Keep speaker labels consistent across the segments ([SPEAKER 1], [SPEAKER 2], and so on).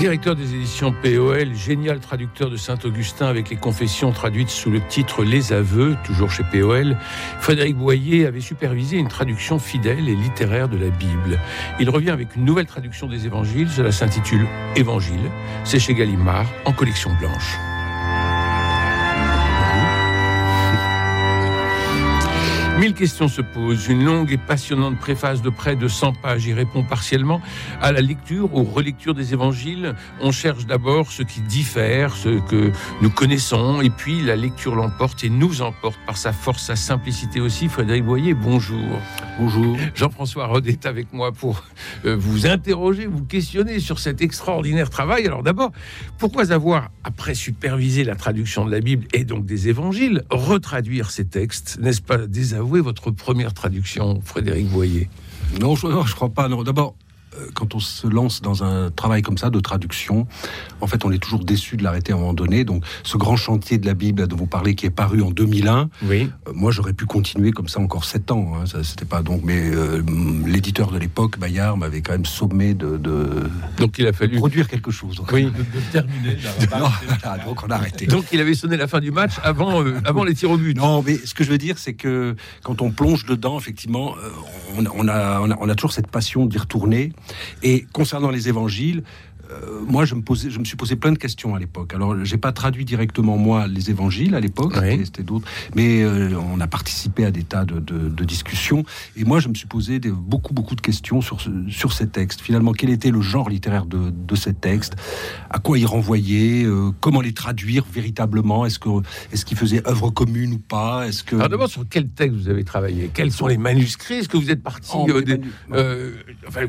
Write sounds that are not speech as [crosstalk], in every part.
[SPEAKER 1] Directeur des éditions POL, génial traducteur de Saint-Augustin avec les confessions traduites sous le titre Les Aveux, toujours chez POL, Frédéric Boyer avait supervisé une traduction fidèle et littéraire de la Bible. Il revient avec une nouvelle traduction des évangiles, cela s'intitule Évangile, c'est chez Gallimard, en collection blanche. Mille questions se posent. Une longue et passionnante préface de près de 100 pages y répond partiellement. À la lecture ou relecture des évangiles, on cherche d'abord ce qui diffère, ce que nous connaissons, et puis la lecture l'emporte et nous emporte par sa force, sa simplicité aussi. Frédéric Boyer, bonjour.
[SPEAKER 2] Bonjour.
[SPEAKER 1] Jean-François Rod est avec moi pour euh, vous interroger, vous questionner sur cet extraordinaire travail. Alors d'abord, pourquoi avoir, après superviser la traduction de la Bible et donc des évangiles, retraduire ces textes? N'est-ce pas votre première traduction, Frédéric Boyer?
[SPEAKER 2] Non, je ne crois pas. D'abord, quand on se lance dans un travail comme ça de traduction, en fait, on est toujours déçu de l'arrêter à un moment donné. Donc, ce grand chantier de la Bible dont vous parlez, qui est paru en 2001,
[SPEAKER 1] oui.
[SPEAKER 2] Euh, moi, j'aurais pu continuer comme ça encore sept ans. Hein. Ça, c'était pas donc, mais euh, l'éditeur de l'époque, Bayard, m'avait quand même sommé de, de,
[SPEAKER 1] donc il a fallu
[SPEAKER 2] produire quelque chose.
[SPEAKER 1] Oui,
[SPEAKER 3] de, de terminer. [laughs]
[SPEAKER 2] Non, voilà, donc on a arrêté.
[SPEAKER 1] Donc il avait sonné la fin du match avant, euh, [laughs] avant les tirs au but.
[SPEAKER 2] Non, mais ce que je veux dire, c'est que quand on plonge dedans, effectivement, euh, on, on, a, on, a, on a toujours cette passion d'y retourner. Et concernant les évangiles, euh, moi, je me, posais, je me suis posé plein de questions à l'époque. Alors, j'ai pas traduit directement, moi, les évangiles à l'époque,
[SPEAKER 1] Oui.
[SPEAKER 2] c'était d'autres, mais euh, on a participé à des tas de, de- de discussions. Et moi, je me suis posé des- beaucoup, beaucoup de questions sur, ce- sur ces textes. Finalement, quel était le genre littéraire de, de ces textes? À quoi ils renvoyaient? Euh, Comment les traduire véritablement? Est-ce que est-ce qu'ils faisaient œuvre commune ou pas? Est-ce que
[SPEAKER 1] Alors d'abord, sur quel texte vous avez travaillé? Quels sont les manuscrits? Est-ce que vous êtes parti
[SPEAKER 2] Oh, les
[SPEAKER 1] des-
[SPEAKER 2] manu-
[SPEAKER 1] enfin,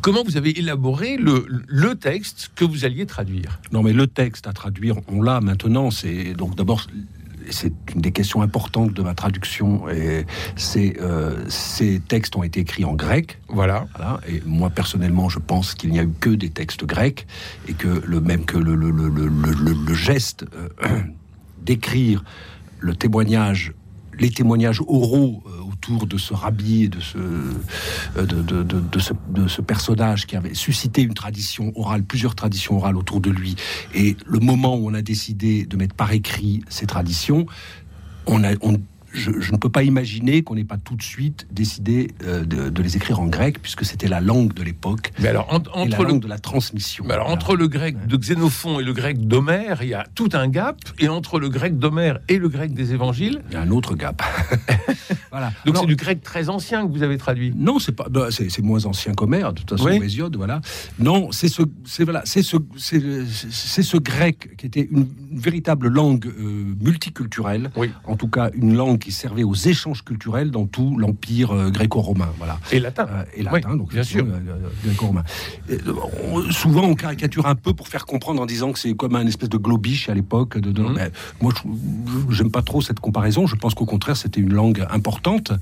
[SPEAKER 1] Comment vous avez élaboré le, le texte que vous alliez traduire
[SPEAKER 2] Non, mais le texte à traduire, on l'a maintenant. C'est donc d'abord. C'est une des questions importantes de ma traduction. Et c'est euh, ces textes ont été écrits en grec.
[SPEAKER 1] Voilà.
[SPEAKER 2] Voilà. Et moi personnellement, je pense qu'il n'y a eu que des textes grecs et que le même que le, le, le, le, le- le geste euh, [clears throat] d'écrire le témoignage, les témoignages oraux euh, autour de ce rabbi et de ce, euh, de, de, ce, de ce personnage qui avait suscité une tradition orale, plusieurs traditions orales autour de lui, et le moment où on a décidé de mettre par écrit ces traditions, on a, on- je, je ne peux pas imaginer qu'on n'ait pas tout de suite décidé euh, de, de les écrire en grec, puisque c'était la langue de l'époque
[SPEAKER 1] Mais alors, en-
[SPEAKER 2] et la
[SPEAKER 1] entre, le,
[SPEAKER 2] langue de la transmission.
[SPEAKER 1] mais alors,
[SPEAKER 2] Voilà.
[SPEAKER 1] entre le grec de Xénophon et le grec d'Homère, il y a tout un gap. Et entre le grec d'Homère et le grec des évangiles,
[SPEAKER 2] Il y a un autre gap. [laughs] voilà.
[SPEAKER 1] donc c'est du grec très ancien que vous avez traduit.
[SPEAKER 2] Non, c'est pas, bah, c'est, moins ancien qu'Homère, de toute façon,
[SPEAKER 1] Oui.
[SPEAKER 2] Hésiode, voilà. Non, c'est ce, c'est voilà, c'est ce, c'est ce grec qui était une, une véritable langue euh, multiculturelle.
[SPEAKER 1] Oui.
[SPEAKER 2] En tout cas, une langue qui servait aux échanges culturels dans tout l'empire euh, gréco-romain, voilà.
[SPEAKER 1] Et latin.
[SPEAKER 2] Euh, et latin,
[SPEAKER 1] Oui,
[SPEAKER 2] donc
[SPEAKER 1] bien sûr.
[SPEAKER 2] euh, gréco-romain. Souvent, on caricature un peu pour faire comprendre en disant que c'est comme un espèce de globish à l'époque. De, de- mais moi, je- j'aime pas trop cette comparaison. Je pense qu'au contraire, c'était une langue importante.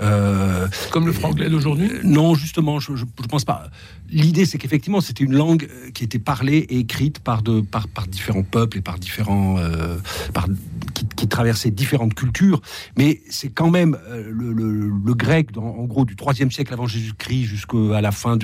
[SPEAKER 2] Euh,
[SPEAKER 1] Comme le franglais d'aujourd'hui?
[SPEAKER 2] Non, justement, je, je pense pas. L'idée, c'est qu'effectivement, c'était une langue qui était parlée et écrite par, de, par, par différents peuples et par différents, euh, par, qui, qui traversaient différentes cultures. Mais c'est quand même euh, le, grec, en gros, du 3e siècle avant Jésus-Christ jusqu'à la fin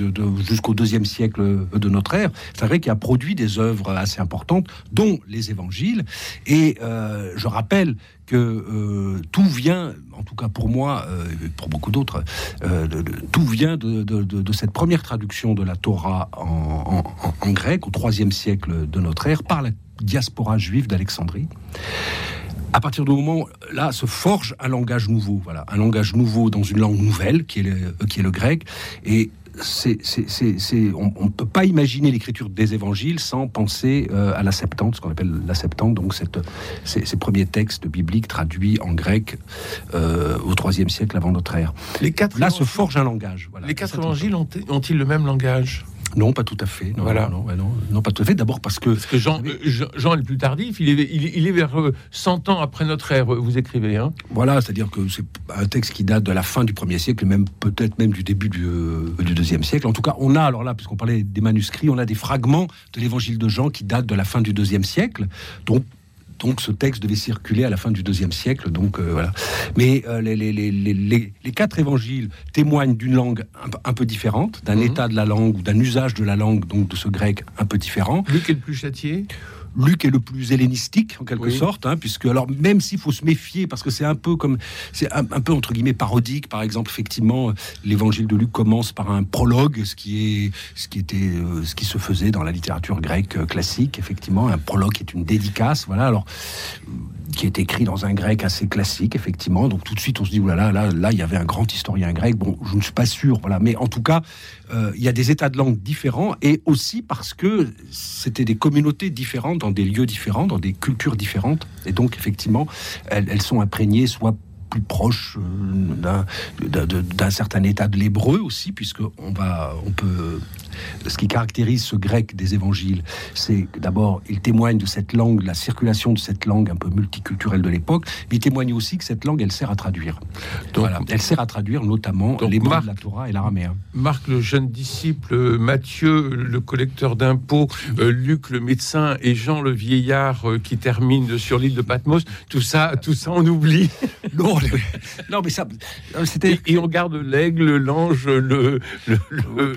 [SPEAKER 2] jusqu'au 2e siècle de notre ère. C'est un grec qui a produit des œuvres assez importantes, dont les évangiles. Et euh, je rappelle que euh, tout vient, en tout cas pour moi, euh, pour beaucoup d'autres, euh, tout vient de, cette première traduction de la Torah en- en grec au IIIe siècle de notre ère par la diaspora juive d'Alexandrie. À partir du moment là se forge un langage nouveau, voilà, un langage nouveau dans une langue nouvelle qui est le, euh, qui est le grec, et c'est, c'est, c'est, c'est- on ne peut pas imaginer l'écriture des évangiles sans penser euh, à la Septante, ce qu'on appelle la Septante, donc cette, ces, ces premiers textes bibliques traduits en grec euh, au IIIe siècle avant notre ère.
[SPEAKER 1] Les quatre,
[SPEAKER 2] Là se forge un langage. Voilà.
[SPEAKER 1] les quatre évangiles ont- ont-ils le même langage?
[SPEAKER 2] Non, pas tout à fait. Non,
[SPEAKER 1] Voilà.
[SPEAKER 2] non, non, pas tout à fait. D'abord parce que
[SPEAKER 1] Parce que Jean,
[SPEAKER 2] Vous
[SPEAKER 1] euh, Jean, est le plus tardif, il est, il, est- il est vers euh, 100 ans après notre ère, vous écrivez. Hein
[SPEAKER 2] Voilà, c'est-à-dire que c'est un texte qui date de la fin du premier siècle, même peut-être même du début du, euh, du deuxième siècle. En tout cas, on a, alors là, puisqu'on parlait des manuscrits, on a des fragments de l'évangile de Jean qui datent de la fin du deuxième siècle. Donc, donc ce texte devait circuler à la fin du deuxième siècle. Donc euh, voilà. Mais euh, les, les- les- les- les- les quatre évangiles témoignent d'une langue un, peu- un peu différente, d'un
[SPEAKER 1] Mhm.
[SPEAKER 2] état de la langue ou d'un usage de la langue, donc de ce grec un peu différent.
[SPEAKER 1] Luc est le plus châtié
[SPEAKER 2] Luc est le plus hellénistique en quelque
[SPEAKER 1] Oui.
[SPEAKER 2] sorte, hein, puisque alors même s'il faut se méfier parce que c'est un peu comme c'est un, un peu entre guillemets parodique. Par exemple, effectivement, l'évangile de Luc commence par un prologue, ce qui est ce qui était euh, ce qui se faisait dans la littérature grecque classique. Effectivement, un prologue est une dédicace. Voilà, alors qui est écrit dans un grec assez classique, effectivement. Donc tout de suite, on se dit oulala, là, là, là, il y avait un grand historien grec. Bon, je ne suis pas sûr, voilà, mais en tout cas, euh, il y a des états de langue différents et aussi parce que c'était des communautés différentes dans des lieux différents, dans des cultures différentes. Et donc, effectivement, elles, sont imprégnées soit plus proches euh, d'un certain état de l'hébreu aussi, puisque on va, on peut. Ce qui caractérise ce grec des évangiles, c'est d'abord, il témoigne de cette langue, de la circulation de cette langue un peu multiculturelle de l'époque, mais il témoigne aussi que cette langue, elle sert à traduire.
[SPEAKER 1] Donc-
[SPEAKER 2] voilà. Elle sert à traduire notamment les mots de la Torah et l'araméen.
[SPEAKER 1] Marc, le jeune disciple, euh, Mathieu, le collecteur d'impôts, euh, Luc, le médecin, et Jean, le vieillard euh, qui termine sur l'île de Patmos, tout ça, tout ça, on oublie. [laughs]
[SPEAKER 2] Non, non, mais ça, c'était.
[SPEAKER 1] Et, et on garde l'aigle, l'ange, le, le,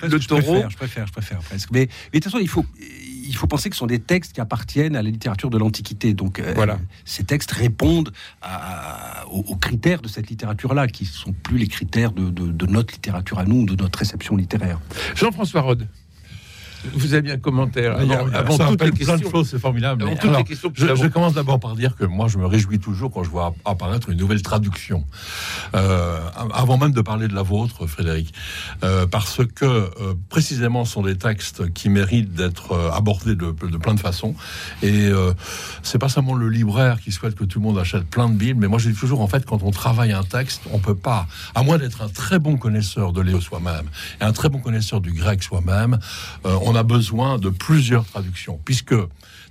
[SPEAKER 2] je
[SPEAKER 1] taureau.
[SPEAKER 2] préfère, je préfère, je préfère presque. Mais, mais de toute façon, il faut, il faut penser que ce sont des textes qui appartiennent à la littérature de l'Antiquité. Donc, euh,
[SPEAKER 1] Voilà.
[SPEAKER 2] ces textes répondent à- aux, aux critères de cette littérature-là, qui ne sont plus les critères de, de- de notre littérature à nous, de notre réception littéraire.
[SPEAKER 1] Jean-François Rode, vous avez un commentaire avant,
[SPEAKER 3] a-
[SPEAKER 1] toutes les
[SPEAKER 3] rappelle plein de
[SPEAKER 1] questions.
[SPEAKER 3] choses, c'est formidable.
[SPEAKER 1] Avant
[SPEAKER 3] Mais
[SPEAKER 1] toutes
[SPEAKER 3] alors,
[SPEAKER 1] les questions que
[SPEAKER 3] je, commence d'abord par dire que moi, je me réjouis toujours quand je vois apparaître une nouvelle traduction. Euh, avant même de parler de la vôtre, Frédéric, Euh, parce que euh, précisément, ce sont des textes qui méritent d'être abordés de, de plein de façons. Et c'est pas seulement le libraire qui souhaite que tout le monde achète plein de Bibles, mais moi, dis toujours, en fait, quand on travaille un texte, on peut pas, à moins d'être un très bon connaisseur de Léo soi-même et un très bon connaisseur du grec soi-même, on a besoin de plusieurs traductions, puisque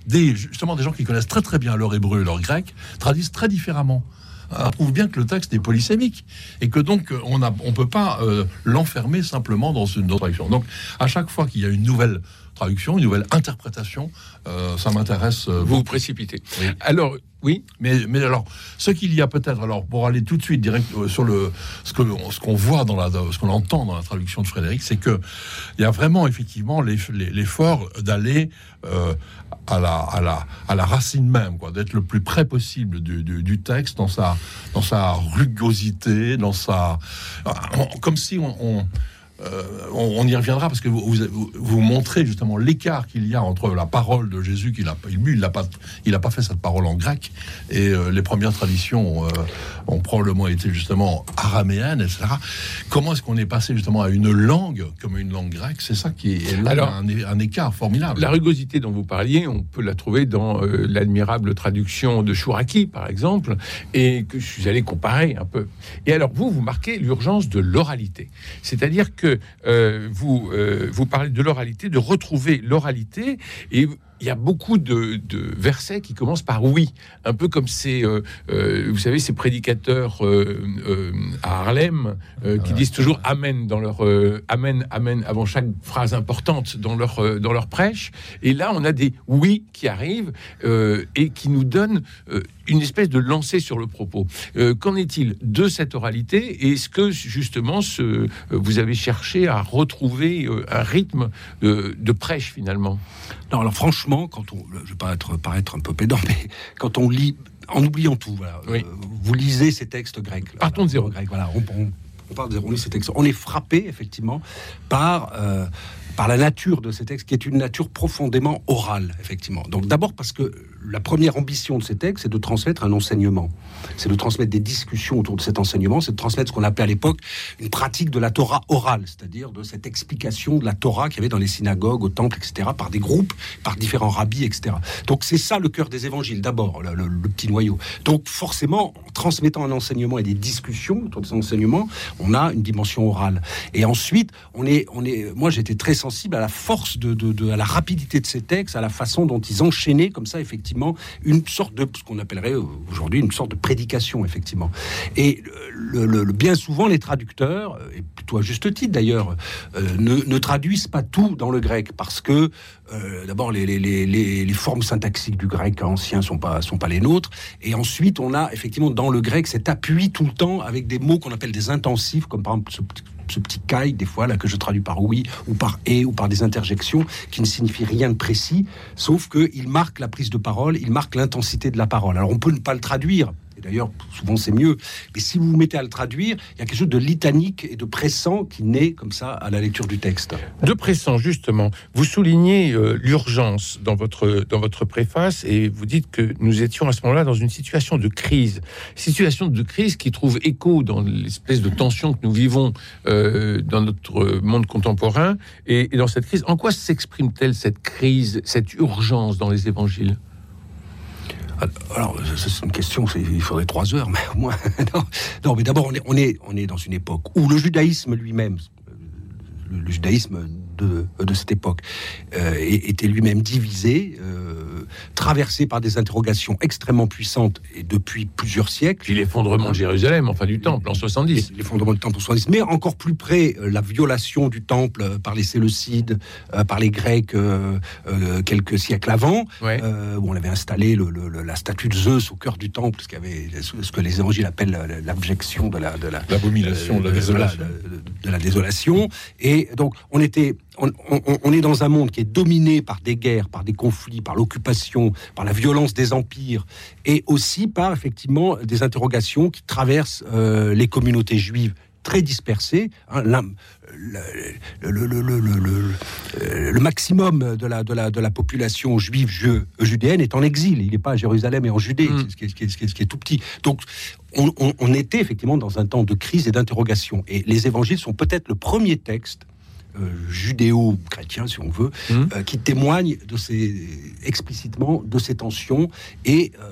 [SPEAKER 3] des, justement des gens qui connaissent très très bien leur hébreu et leur grec traduisent très différemment. Ça prouve bien que le texte est polysémique et que donc euh, on ne on peut pas euh, l'enfermer simplement dans une autre traduction. Donc à chaque fois qu'il y a une nouvelle traduction, une nouvelle interprétation, euh, ça m'intéresse. euh,
[SPEAKER 1] Vous vous précipitez.
[SPEAKER 3] Oui.
[SPEAKER 1] Alors, oui,
[SPEAKER 3] mais, mais alors, ce qu'il y a peut-être, alors pour aller tout de suite direct euh, sur le ce que ce qu'on voit dans la ce qu'on entend dans la traduction de Frédéric, c'est que il y a vraiment effectivement l'eff- l'effort d'aller à la à la à la racine même, quoi, d'être le plus près possible du, du- du texte dans sa dans sa rugosité, dans sa comme si on, on euh, on, on y reviendra parce que vous, vous, montrez justement l'écart qu'il y a entre la parole de Jésus qu'il a lui il n'a pas il a pas fait cette parole en grec et euh, les premières traditions euh, ont probablement été justement araméennes etc. Comment est-ce qu'on est passé justement à une langue comme une langue grecque? C'est ça qui est là
[SPEAKER 1] Alors,
[SPEAKER 3] un, un écart formidable.
[SPEAKER 1] La rugosité dont vous parliez, on peut la trouver dans l'admirable traduction de Chouraki, par exemple, et que je suis allé comparer un peu. Et alors, vous, vous marquez l'urgence de l'oralité. C'est-à-dire que euh, vous, euh, vous parlez de l'oralité, de retrouver l'oralité, et il y a beaucoup de, de versets qui commencent par oui, un peu comme ces, euh, euh, vous savez, ces prédicateurs euh, à Harlem qui disent toujours amen dans leur amen, amen avant chaque phrase importante dans leur dans leur prêche. Et là, on a des oui qui arrivent et qui nous donnent une espèce de lancer sur le propos. Qu'en est-il de cette oralité? Et Est-ce que justement, ce, vous avez cherché à retrouver un rythme de prêche finalement?
[SPEAKER 2] Non, alors franchement, quand on, je vais pas être, paraître un peu pédant, mais quand on lit, en oubliant tout, voilà,
[SPEAKER 1] Oui.
[SPEAKER 2] euh, vous lisez ces textes grecs. là,
[SPEAKER 1] Partons de zéro.
[SPEAKER 2] Grec, voilà, on, on, on part de zéro, on lit ces textes. On est frappé effectivement par euh, par la nature de ces textes, qui est une nature profondément orale, effectivement. Donc d'abord parce que la première ambition de ces textes, c'est de transmettre un enseignement. C'est de transmettre des discussions autour de cet enseignement, c'est de transmettre ce qu'on appelait à l'époque une pratique de la Torah orale, c'est-à-dire de cette explication de la Torah qu'il y avait dans les synagogues, au temple, etc., par des groupes, par différents rabbis, etc. Donc c'est ça le cœur des évangiles, d'abord, le, petit noyau. Donc forcément, en transmettant un enseignement et des discussions autour de cet enseignement, on a une dimension orale. Et ensuite, on est, on est, moi j'étais très sensible à la force de, de, à la rapidité de ces textes, à la façon dont ils enchaînaient comme ça effectivement une sorte de ce qu'on appellerait aujourd'hui une sorte de prédication effectivement. Et bien souvent les traducteurs, et plutôt à juste titre d'ailleurs, euh, ne, traduisent pas tout dans le grec parce que euh, d'abord les, formes syntaxiques du grec ancien sont pas sont pas les nôtres, et ensuite on a effectivement dans le grec cet appui tout le temps avec des mots qu'on appelle des intensifs, comme par exemple ce, ce petit caille des fois là que je traduis par oui ou par et ou par des interjections qui ne signifient rien de précis, sauf que il marque la prise de parole, il marque l'intensité de la parole. Alors on peut ne pas le traduire d'ailleurs, souvent c'est mieux. Mais si vous vous mettez à le traduire, il y a quelque chose de litanique et de pressant qui naît comme ça à la lecture du texte.
[SPEAKER 1] De pressant, justement. Vous soulignez euh, l'urgence dans votre, dans votre préface et vous dites que nous étions à ce moment-là dans une situation de crise. Situation de crise qui trouve écho dans l'espèce de tension que nous vivons euh, dans notre monde contemporain. et dans cette crise, en quoi s'exprime-t-elle cette crise, cette urgence dans les évangiles?
[SPEAKER 2] Alors, c'est une question, il faudrait trois heures, mais au moins. [laughs] non, mais d'abord, on est, dans une époque où le judaïsme lui-même, le, judaïsme de, de cette époque, euh, était lui-même divisé. Euh, traversé par des interrogations extrêmement puissantes et depuis plusieurs siècles.
[SPEAKER 1] Puis l'effondrement de Jérusalem, enfin du temple en 70.
[SPEAKER 2] L'effondrement du temple en 70, mais encore plus près, euh, la violation du temple euh, par les Séleucides, euh, par les Grecs quelques siècles avant, où on avait installé le, la statue de Zeus au cœur du temple, ce, avait, ce que les évangiles appellent l'abjection de la...
[SPEAKER 3] L'abomination, de, la, désolation.
[SPEAKER 2] de la désolation. Et donc, on était on, est dans un monde qui est dominé par des guerres, par des conflits, par l'occupation, par la violence des empires, et aussi par effectivement des interrogations qui traversent euh, les communautés juives très dispersées. Hein, le, maximum de la, de, la, de la population juive judéenne est en exil. Il n'est pas à Jérusalem et en Judée, ce, qui est, ce, qui est, tout petit. Donc, on, on était effectivement dans un temps de crise et d'interrogation. Et les évangiles sont peut-être le premier texte euh, judéo-chrétien, si on veut, mmh. euh, qui témoigne de ces, explicitement de ces tensions et euh,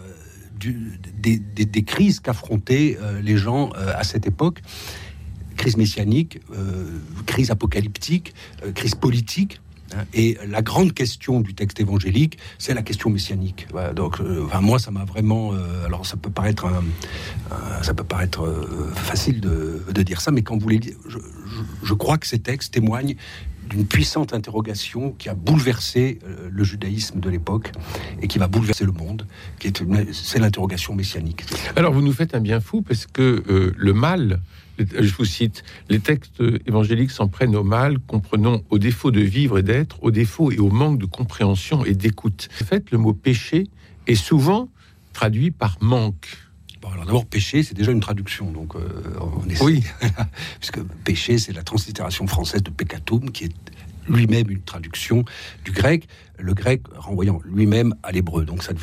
[SPEAKER 2] du, des, crises qu'affrontaient les gens à cette époque. Crise messianique, crise apocalyptique, crise politique. Hein, et la grande question du texte évangélique, c'est la question messianique. donc, enfin, moi, ça m'a vraiment. alors, ça peut paraître, ça peut paraître facile de, dire ça, mais quand vous les, je, crois que ces textes témoignent d'une puissante interrogation qui a bouleversé euh, le judaïsme de l'époque et qui va bouleverser le monde, c'est l'interrogation messianique.
[SPEAKER 1] Alors vous nous faites un bien fou parce que euh, le mal, je vous cite, les textes évangéliques s'en prennent au mal, comprenons au défaut de vivre et d'être, au défaut et au manque de compréhension et d'écoute. En fait, le mot péché est souvent traduit par manque
[SPEAKER 2] alors d'abord, péché, c'est déjà une traduction. Donc, euh, on essaie,
[SPEAKER 1] oui. [laughs]
[SPEAKER 2] puisque péché, c'est la translittération française de peccatum, qui est lui-même une traduction du grec, le grec renvoyant lui-même à l'hébreu. Donc ça,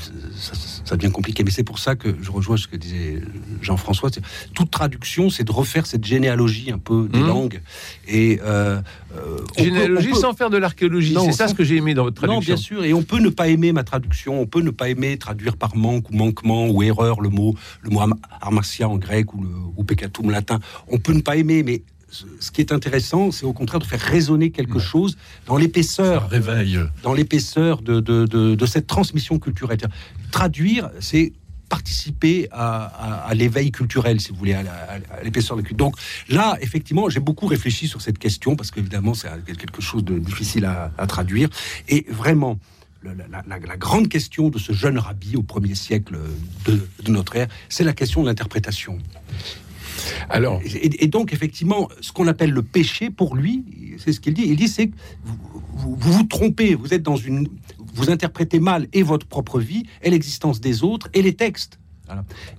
[SPEAKER 2] ça, devient compliqué. Mais c'est pour ça que je rejoins ce que disait Jean-François. Toute traduction, c'est de refaire cette généalogie un peu des mmh. langues. Et
[SPEAKER 1] euh, euh, généalogie sans faire de l'archéologie. C'est ça ce que j'ai aimé dans votre traduction.
[SPEAKER 2] Non, bien sûr. Et on peut ne pas aimer ma traduction. On peut ne pas aimer traduire par manque ou manquement ou erreur le mot le mot armatia en grec ou le ou peccatum latin. On peut ne pas aimer, mais ce qui est intéressant, c'est au contraire de faire résonner quelque chose dans l'épaisseur,
[SPEAKER 3] réveille,
[SPEAKER 2] dans l'épaisseur de, de, cette transmission culturelle. Traduire, c'est participer à, l'éveil culturel, si vous voulez, à, l'épaisseur de la culture. Donc là, effectivement, j'ai beaucoup réfléchi sur cette question parce qu'évidemment, c'est quelque chose de difficile à, traduire. Et vraiment, la, grande question de ce jeune rabbi au premier siècle de, de notre ère, c'est la question de l'interprétation. Alors, et, donc effectivement, ce qu'on appelle le péché pour lui, c'est ce qu'il dit. Il dit c'est que vous, vous, trompez, vous êtes dans une, vous interprétez mal et votre propre vie, et l'existence des autres, et les textes.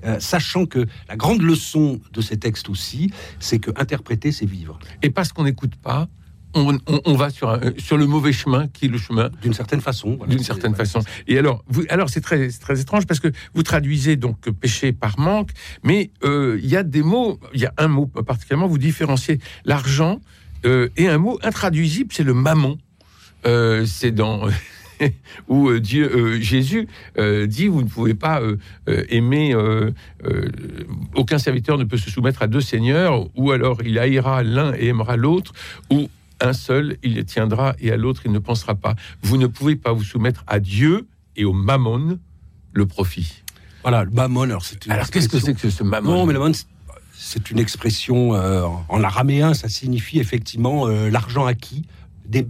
[SPEAKER 2] Euh, sachant que la grande leçon de ces textes aussi, c'est que interpréter, c'est vivre.
[SPEAKER 1] Et parce qu'on n'écoute pas, on, va sur, sur le mauvais chemin qui est le chemin.
[SPEAKER 2] D'une certaine façon.
[SPEAKER 1] D'une certaine façon. Et alors, vous, alors c'est très, très étrange parce que vous traduisez donc péché par manque, mais euh, il y a des mots, il y a un mot particulièrement, vous différenciez l'argent euh, et un mot intraduisible, c'est le mammon. Euh, c'est dans. [laughs] où euh, Dieu, euh, Jésus euh, dit vous ne pouvez pas euh, euh, aimer euh, euh, aucun serviteur ne peut se soumettre à deux seigneurs, ou alors il haïra l'un et aimera l'autre, ou un seul il le tiendra et à l'autre il ne pensera pas. Vous ne pouvez pas vous soumettre à Dieu et au mammon, le profit.
[SPEAKER 2] Voilà, le mammon. Alors, c'est une
[SPEAKER 1] Alors qu'est-ce que c'est que ce mammon
[SPEAKER 2] Non, mais le mammon, c'est- une expression euh, en- en araméen, ça signifie effectivement euh, l'argent acquis, des,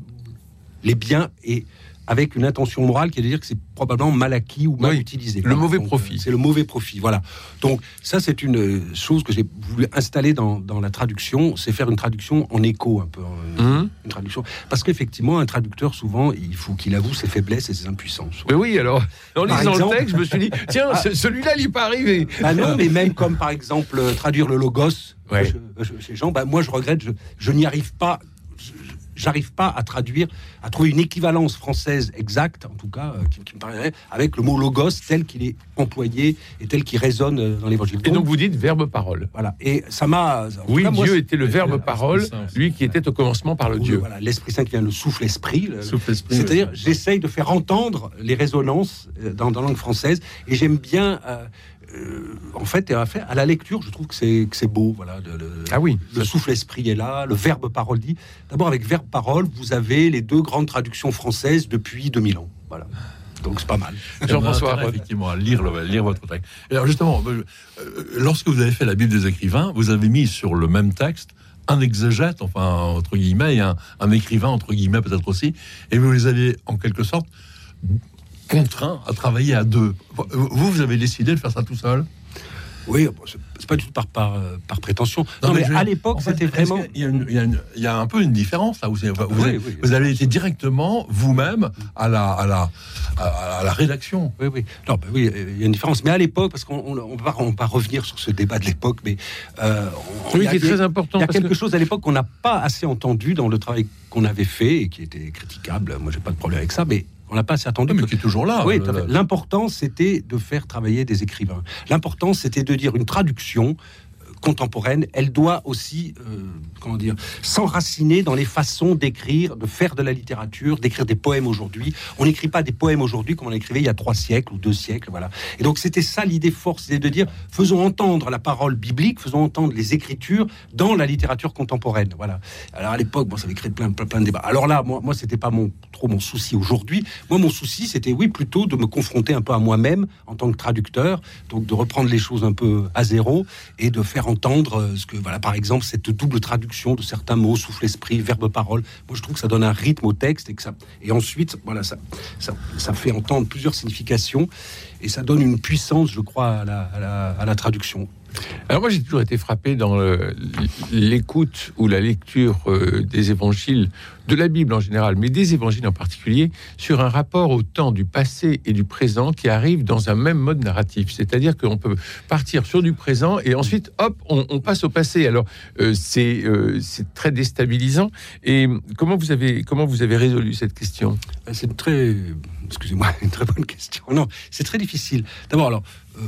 [SPEAKER 2] les biens et avec une intention morale qui est de dire que c'est probablement mal acquis ou mal
[SPEAKER 1] Oui,
[SPEAKER 2] utilisé.
[SPEAKER 1] le mauvais
[SPEAKER 2] Donc,
[SPEAKER 1] profit.
[SPEAKER 2] euh, C'est le mauvais profit, voilà. Donc ça, c'est une euh, chose que j'ai voulu installer dans, dans la traduction, c'est faire une traduction en écho un peu. euh,
[SPEAKER 1] Hum
[SPEAKER 2] Une traduction. Parce qu'effectivement, un traducteur, souvent, il faut qu'il avoue ses faiblesses et ses impuissances.
[SPEAKER 1] Mais oui, alors, en
[SPEAKER 2] Par
[SPEAKER 1] lisant
[SPEAKER 2] exemple-
[SPEAKER 1] le texte, je me suis dit, [laughs] tiens,
[SPEAKER 2] Ah.
[SPEAKER 1] ce- celui-là, il n'est pas arrivé.
[SPEAKER 2] Bah non, mais même comme par exemple traduire le logos
[SPEAKER 1] Ouais.
[SPEAKER 2] chez Jean, bah moi je regrette, je, je n'y arrive pas. J'arrive pas à traduire, à trouver une équivalence française exacte, en tout cas, euh, qui, qui me paraît, avec le mot logos tel qu'il est employé et tel qu'il résonne euh, dans l'évangile.
[SPEAKER 1] Et donc vous dites verbe-parole.
[SPEAKER 2] voilà. Et ça m'a.
[SPEAKER 1] Oui,
[SPEAKER 2] cas, moi,
[SPEAKER 1] Dieu était le verbe parole, lui qui était au commencement par le
[SPEAKER 2] oui,
[SPEAKER 1] Dieu.
[SPEAKER 2] Voilà, l'esprit saint qui vient, le souffle esprit.
[SPEAKER 3] esprit,
[SPEAKER 2] C'est-à-dire,
[SPEAKER 3] oui.
[SPEAKER 2] j'essaye de faire entendre les résonances euh, dans, dans la langue française, et j'aime bien, euh, euh, en fait, à, faire- à la lecture, je trouve que c'est que c'est beau, voilà. le-
[SPEAKER 1] Ah oui,
[SPEAKER 2] le souffle esprit est là, le verbe parole dit. D'abord, avec verbe parole, vous avez les deux grandes traductions françaises depuis 2000 ans. Voilà. Donc c'est pas mal.
[SPEAKER 1] Jean-François
[SPEAKER 3] a intérêt,
[SPEAKER 1] Arod.
[SPEAKER 3] effectivement à lire, le- lire votre texte. Et alors justement, euh, euh, lorsque vous avez fait la Bible des écrivains, vous avez mis sur le même texte un exégète, enfin entre guillemets, et un, un écrivain entre guillemets peut-être aussi, et vous les avez en quelque sorte contraints à travailler à deux. Vous, vous avez décidé de faire ça tout seul?
[SPEAKER 2] Oui, bon, c'est pas du tout par, par, euh, par prétention. Non,
[SPEAKER 3] mais
[SPEAKER 2] mais,
[SPEAKER 3] je-
[SPEAKER 2] à l'époque,
[SPEAKER 3] en fait,
[SPEAKER 2] c'était vraiment.
[SPEAKER 3] qu'il y a une- Il y, a une- il y a un peu une différence là. Vous, vous,
[SPEAKER 2] Oui,
[SPEAKER 3] avez,
[SPEAKER 2] oui.
[SPEAKER 3] vous avez été directement vous-même à la, à, la, à, la rédaction.
[SPEAKER 2] Oui, oui. Non, bah oui, il y a une différence. Mais à l'époque, parce qu'on on, va, on va revenir sur ce débat de l'époque, mais euh,
[SPEAKER 1] qui est très important.
[SPEAKER 2] Il y a quelque
[SPEAKER 1] que-
[SPEAKER 2] chose à l'époque qu'on n'a pas assez entendu dans le travail qu'on avait fait et qui était critiquable. Moi, j'ai pas de problème avec ça, mais on n'a pas assez entendu.
[SPEAKER 3] mais
[SPEAKER 2] que-
[SPEAKER 3] qui est toujours là.
[SPEAKER 2] oui,
[SPEAKER 3] le-
[SPEAKER 2] l'important c'était de faire travailler des écrivains. L'important c'était de dire une traduction euh, contemporaine, elle doit aussi, euh, comment dire, s'enraciner dans les façons d'écrire, de faire de la littérature, d'écrire des poèmes aujourd'hui. On n'écrit pas des poèmes aujourd'hui comme on écrivait il y a trois siècles ou deux siècles, voilà. Et donc c'était ça l'idée forte, c'était de dire faisons entendre la parole biblique, faisons entendre les écritures dans la littérature contemporaine, voilà. Alors à l'époque, bon, ça avait créé plein, plein, plein de débats. Alors là, moi, moi c'était pas mon trop mon souci aujourd'hui. Moi, mon souci, c'était oui plutôt de me confronter un peu à moi-même en tant que traducteur, donc de reprendre les choses un peu à zéro et de faire entendre euh, ce que, voilà, par exemple, cette double traduction de certains mots, souffle esprit, verbe parole. Moi, je trouve que ça donne un rythme au texte et que ça, et ensuite, voilà, ça, ça, ça fait entendre plusieurs significations et ça donne une puissance, je crois, à la, à la traduction.
[SPEAKER 1] Alors moi j'ai toujours été frappé dans l'écoute ou la lecture euh, des évangiles, de la Bible en général, mais des évangiles en particulier, sur un rapport au temps du passé et du présent qui arrive dans un même mode narratif. C'est-à-dire qu'on peut partir sur du présent et ensuite, hop, on, passe au passé. Alors euh, c'est euh, c'est très déstabilisant. Et comment vous avez comment vous avez résolu cette question?
[SPEAKER 2] Ben, C'est très, [laughs] une très bonne question. Non, c'est très difficile. D'abord, alors, euh,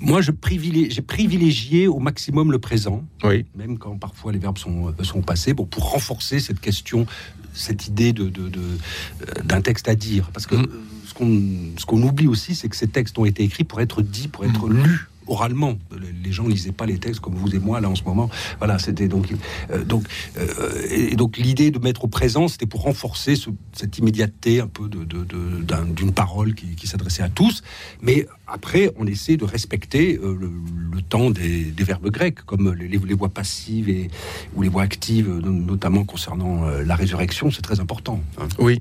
[SPEAKER 2] moi, j'ai privilégié au maximum le présent,
[SPEAKER 1] Oui.
[SPEAKER 2] même quand parfois les verbes sont, euh, sont passés, bon, pour renforcer cette question, cette idée de, de- de, euh, d'un texte à dire. Parce que
[SPEAKER 1] Mhm.
[SPEAKER 2] euh, ce qu'on, ce qu'on oublie aussi, c'est que ces textes ont été écrits pour être dits, pour être lus oralement. Les- gens lisaient pas les textes comme vous et moi là en ce moment. Voilà, c'était donc euh, donc euh, et donc l'idée de mettre au présent, c'était pour renforcer ce- cette immédiateté un peu d'une parole qui, s'adressait à tous. Mais après, on essaie de respecter euh, le, temps des, verbes grecs, comme les, voix passives et, ou les voix actives, notamment concernant la résurrection, c'est très important. hein.
[SPEAKER 1] Oui.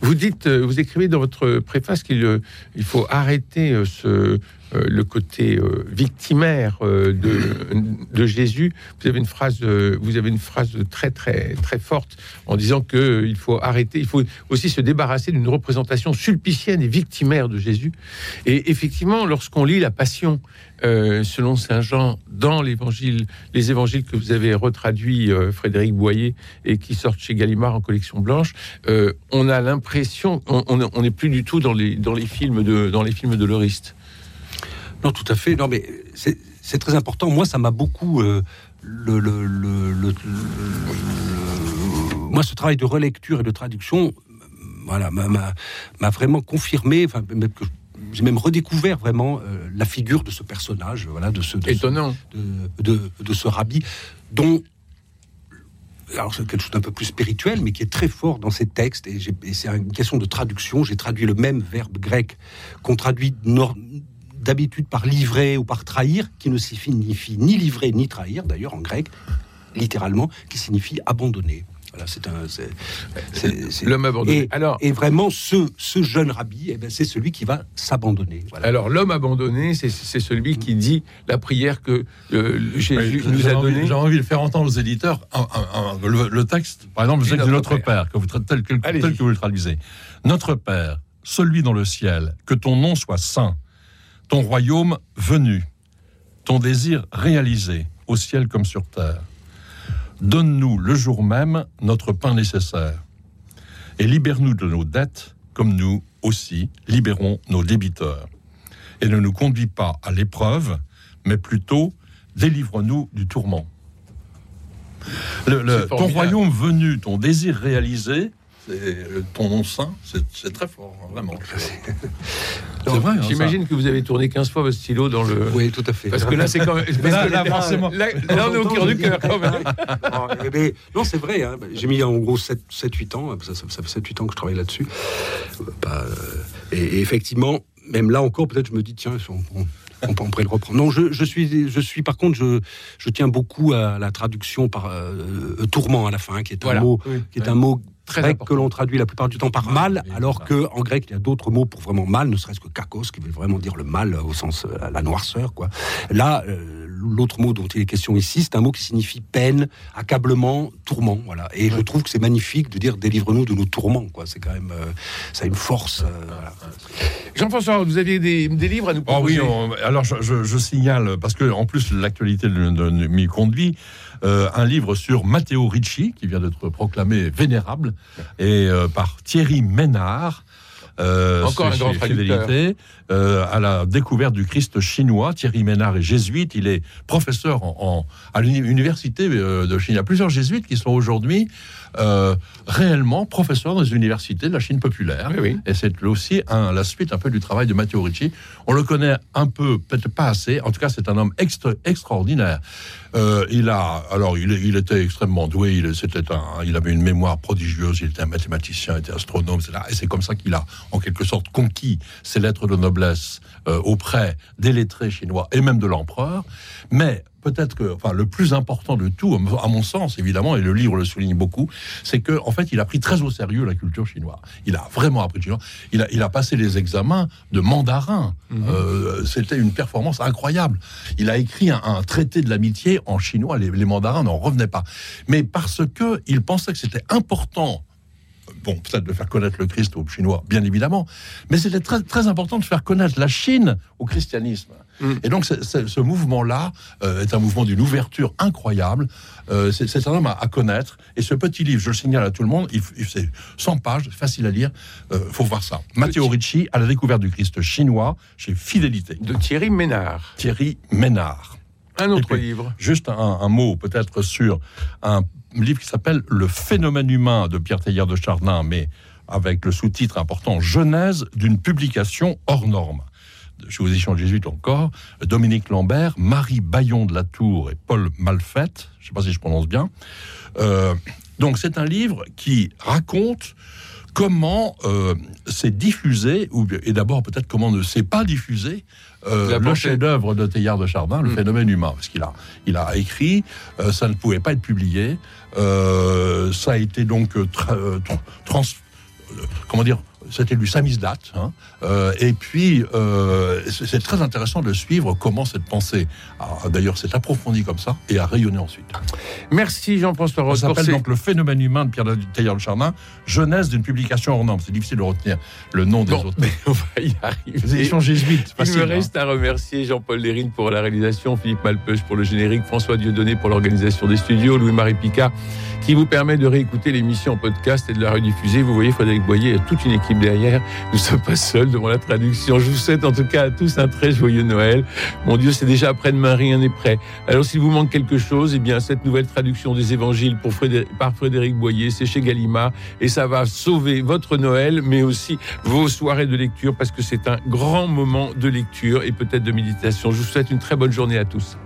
[SPEAKER 1] Vous dites, vous écrivez dans votre préface qu'il il faut arrêter ce, le côté euh, victimaire euh, de, Jésus. Vous avez une phrase, euh, vous avez une phrase très très très forte en disant que euh, il faut arrêter, il faut aussi se débarrasser d'une représentation sulpicienne et victimaire de Jésus. Et effectivement, lorsqu'on lit la Passion euh, selon saint Jean dans l'évangile, les évangiles que vous avez retraduits, euh, Frédéric Boyer, et qui sortent chez Gallimard en collection blanche, euh, on a l'impression, on on- on n'est plus du tout dans les dans les films de dans les films de Loriste.
[SPEAKER 2] Non, tout à fait. Non, mais c'est très important. Moi, ça m'a beaucoup. euh, le, le- le- le- le- moi, ce travail de relecture et de traduction voilà, m'a vraiment confirmé, enfin, que j'ai même redécouvert vraiment euh, la figure de ce personnage, voilà, de ce, de
[SPEAKER 1] étonnant,
[SPEAKER 2] de, de, ce rabbi, dont alors c'est quelque chose d'un peu plus spirituel, mais qui est très fort dans ses textes, et, c'est une question de traduction. J'ai traduit le même verbe grec qu'on traduit d'habitude par livrer ou par trahir, qui ne signifie ni livrer ni trahir, d'ailleurs en grec, littéralement, qui signifie abandonner c'est un.
[SPEAKER 1] L'homme abandonné.
[SPEAKER 2] Et, Alors, et vraiment, ce, ce jeune rabbi, eh ben, c'est celui qui va s'abandonner.
[SPEAKER 1] Alors, l'homme abandonné, c'est celui qui dit la prière que euh, Jésus nous a donnée.
[SPEAKER 3] J'ai envie de faire entendre aux éditeurs le, texte, par exemple, le de notre Père, que vous, tel, que, tel que vous le traduisez. Notre Père, celui dans le ciel, que ton nom soit saint, ton royaume venu, ton désir réalisé, au ciel comme sur terre. Donne-nous le jour même notre pain nécessaire. Et libère-nous de nos dettes, comme nous aussi libérons nos débiteurs. Et ne nous conduis pas à l'épreuve, mais plutôt délivre-nous du tourment. Le, ton royaume venu, ton désir réalisé, ton nom saint, c'est très fort, hein, vraiment.
[SPEAKER 1] C'est vrai. Hein, j'imagine que vous avez tourné 15 fois votre stylo dans le.
[SPEAKER 2] Oui, tout à fait.
[SPEAKER 1] Parce que là, c'est quand même.
[SPEAKER 3] là, là, forcément.
[SPEAKER 1] Là, on est au cœur du cœur, quand même. [laughs]
[SPEAKER 2] non, c'est vrai. Hein. J'ai mis en gros 7-8 ans. Ça, ça, fait 7-8 ans que je travaille là-dessus. Euh, et, effectivement, même là encore, peut-être, je me dis, tiens, on, on, pourrait le reprendre. Non, je, suis, je suis par contre, je, je tiens beaucoup à la traduction par euh, tourment à la fin, qui est un mot, qui est un mot grec que l'on traduit la plupart du temps par mal, alors que en grec il y a d'autres mots pour vraiment mal, ne serait-ce que kakos, qui veut vraiment dire le mal au sens euh, la noirceur, quoi. Là, euh, l'autre mot dont il est question ici, c'est un mot qui signifie peine, accablement, tourment, voilà. Et je trouve que c'est magnifique de dire délivre-nous de nos tourments, quoi. C'est quand même, euh, ça a une force.
[SPEAKER 1] Jean-François, vous aviez des, livres à nous proposer
[SPEAKER 3] Oui, alors je, signale parce que en plus l'actualité m'y conduit. Euh, un livre sur Matteo Ricci, qui vient d'être proclamé vénérable, et euh, par Thierry Ménard.
[SPEAKER 1] Euh, Encore un grand fidélité,
[SPEAKER 3] à la découverte du Christ chinois. Thierry Ménard est jésuite, il est professeur en, à l'université de Chine. Il y a plusieurs jésuites qui sont aujourd'hui euh, réellement professeur dans les universités de la Chine populaire. Et c'est aussi un, la suite un peu du travail de Matteo Ricci. On le connaît un peu, peut-être pas assez. En tout cas, c'est un homme extraordinaire. Euh, il a, alors, il, il, était extrêmement doué. Il, c'était un, il avait une mémoire prodigieuse. Il était un mathématicien, il était astronome, etc. Et c'est comme ça qu'il a, en quelque sorte, conquis ses lettres de noblesse euh, auprès des lettrés chinois et même de l'empereur. Mais peut-être que, enfin, le plus important de tout, à mon sens, évidemment, et le livre le souligne beaucoup, c'est que, en fait, il a pris très au sérieux la culture chinoise. Il a vraiment appris chinois. Il a, il a passé les examens de mandarin. Mhm. Euh, c'était une performance incroyable. Il a écrit un, traité de l'amitié en chinois. Les, les mandarins n'en revenaient pas. Mais parce que il pensait que c'était important bon, peut-être de faire connaître le Christ aux Chinois, bien évidemment, mais c'était très, très important de faire connaître la Chine au christianisme. Mm. Et donc, ce mouvement-là euh, est un mouvement d'une ouverture incroyable. Euh, c'est un homme à, connaître. Et ce petit livre, je le signale à tout le monde, il, c'est 100 pages, facile à lire. Euh, faut voir ça. Matteo Ricci, à la découverte du Christ chinois, chez Fidélité.
[SPEAKER 1] De Thierry Ménard.
[SPEAKER 3] Thierry Ménard.
[SPEAKER 1] Un autre livre.
[SPEAKER 3] Juste un, mot peut-être sur un livre qui s'appelle Le phénomène humain de Pierre Teilhard de Chardin, mais avec le sous-titre important Genèse d'une publication hors norme chez aux éditions jésuites encore, Dominique Lambert, Marie Bayon de la Tour et Paul Malfette, je ne sais pas si je prononce bien. Euh, donc c'est un livre qui raconte comment euh, c'est diffusé, ou, et d'abord peut-être comment ne s'est pas diffusé, euh, le chef-d'œuvre de Théard de Chardin, le mm. phénomène humain, parce qu'il a, il a écrit, ça ne pouvait pas être publié, ça a été donc trans, comment dire, c'était du samizdat. Hein. Euh, et puis, euh, c'est très intéressant de suivre comment cette pensée, d'ailleurs, s'est approfondie comme ça et a rayonné ensuite.
[SPEAKER 1] Merci Jean-François Roth.
[SPEAKER 3] Ça s'appelle donc Le phénomène humain de Pierre Taillard de Chardin, jeunesse d'une publication hors norme. C'est difficile de retenir le nom des autres.
[SPEAKER 1] Mais on va y arriver. Les
[SPEAKER 3] éditions jésuites.
[SPEAKER 1] Il me reste à remercier Jean-Paul Lérine pour la réalisation, Philippe Malpeuch pour le générique, François Dieudonné pour l'organisation des studios, Louis-Marie Picard qui vous permet de réécouter l'émission en podcast et de la rediffuser. Vous voyez, Frédéric Boyer toute une équipe derrière, nous ne sommes pas seuls devant la traduction. Je vous souhaite en tout cas à tous un très joyeux Noël. Mon Dieu, c'est déjà après-demain, rien n'est prêt. Alors s'il vous manque quelque chose, eh bien cette nouvelle traduction des évangiles par Frédéric Boyer, c'est chez Gallimard et ça va sauver votre Noël, mais aussi vos soirées de lecture parce que c'est un grand moment de lecture et peut-être de méditation. Je vous souhaite une très bonne journée à tous.